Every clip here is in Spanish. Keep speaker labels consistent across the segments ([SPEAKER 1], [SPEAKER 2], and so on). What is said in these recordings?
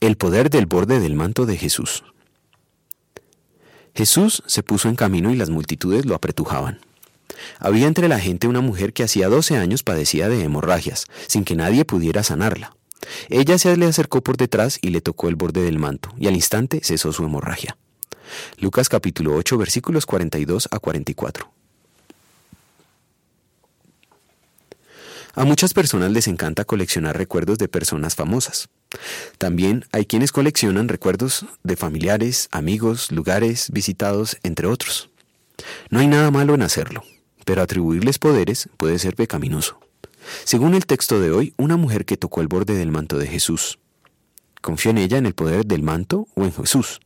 [SPEAKER 1] El poder del borde del manto de Jesús. Jesús se puso en camino y las multitudes lo apretujaban. Había entre la gente una mujer que hacía doce años padecía de hemorragias, sin que nadie pudiera sanarla. Ella se le acercó por detrás y le tocó el borde del manto, y al instante cesó su hemorragia. Lucas capítulo 8 versículos 42 a 44. A muchas personas les encanta coleccionar recuerdos de personas famosas. También hay quienes coleccionan recuerdos de familiares, amigos, lugares visitados, entre otros. No hay nada malo en hacerlo, pero atribuirles poderes puede ser pecaminoso. Según el texto de hoy, una mujer que tocó el borde del manto de Jesús. ¿Confía en ella en el poder del manto o en Jesús?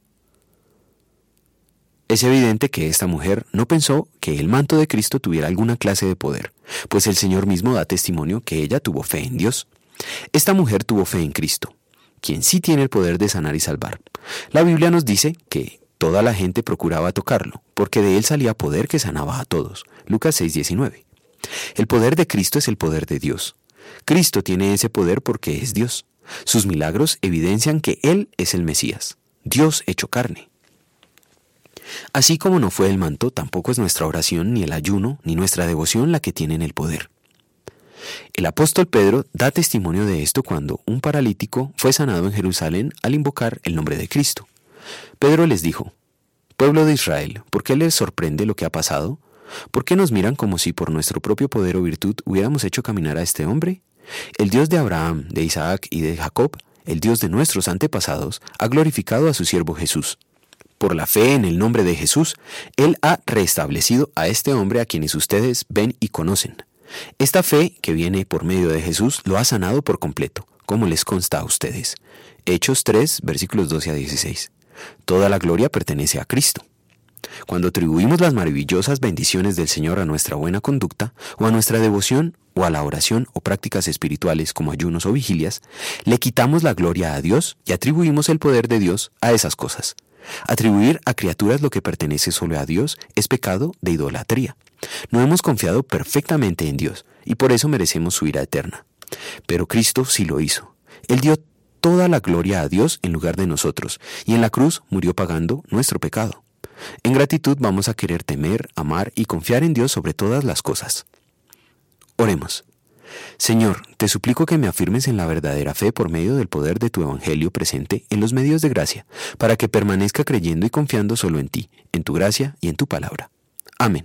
[SPEAKER 1] Es evidente que esta mujer no pensó que el manto de Cristo tuviera alguna clase de poder, pues el Señor mismo da testimonio que ella tuvo fe en Dios. Esta mujer tuvo fe en Cristo, quien sí tiene el poder de sanar y salvar. La Biblia nos dice que toda la gente procuraba tocarlo, porque de él salía poder que sanaba a todos. Lucas 6:19. El poder de Cristo es el poder de Dios. Cristo tiene ese poder porque es Dios. Sus milagros evidencian que Él es el Mesías, Dios hecho carne. Así como no fue el manto, tampoco es nuestra oración, ni el ayuno, ni nuestra devoción la que tienen el poder. El apóstol Pedro da testimonio de esto cuando un paralítico fue sanado en Jerusalén al invocar el nombre de Cristo. Pedro les dijo, Pueblo de Israel, ¿por qué les sorprende lo que ha pasado? ¿Por qué nos miran como si por nuestro propio poder o virtud hubiéramos hecho caminar a este hombre? El Dios de Abraham, de Isaac y de Jacob, el Dios de nuestros antepasados, ha glorificado a su siervo Jesús por la fe en el nombre de Jesús, Él ha restablecido a este hombre a quienes ustedes ven y conocen. Esta fe que viene por medio de Jesús lo ha sanado por completo, como les consta a ustedes. Hechos 3, versículos 12 a 16. Toda la gloria pertenece a Cristo. Cuando atribuimos las maravillosas bendiciones del Señor a nuestra buena conducta, o a nuestra devoción, o a la oración o prácticas espirituales como ayunos o vigilias, le quitamos la gloria a Dios y atribuimos el poder de Dios a esas cosas. Atribuir a criaturas lo que pertenece solo a Dios es pecado de idolatría. No hemos confiado perfectamente en Dios y por eso merecemos su ira eterna. Pero Cristo sí lo hizo. Él dio toda la gloria a Dios en lugar de nosotros y en la cruz murió pagando nuestro pecado. En gratitud vamos a querer temer, amar y confiar en Dios sobre todas las cosas. Oremos. Señor, te suplico que me afirmes en la verdadera fe por medio del poder de tu Evangelio presente en los medios de gracia, para que permanezca creyendo y confiando solo en ti, en tu gracia y en tu palabra. Amén.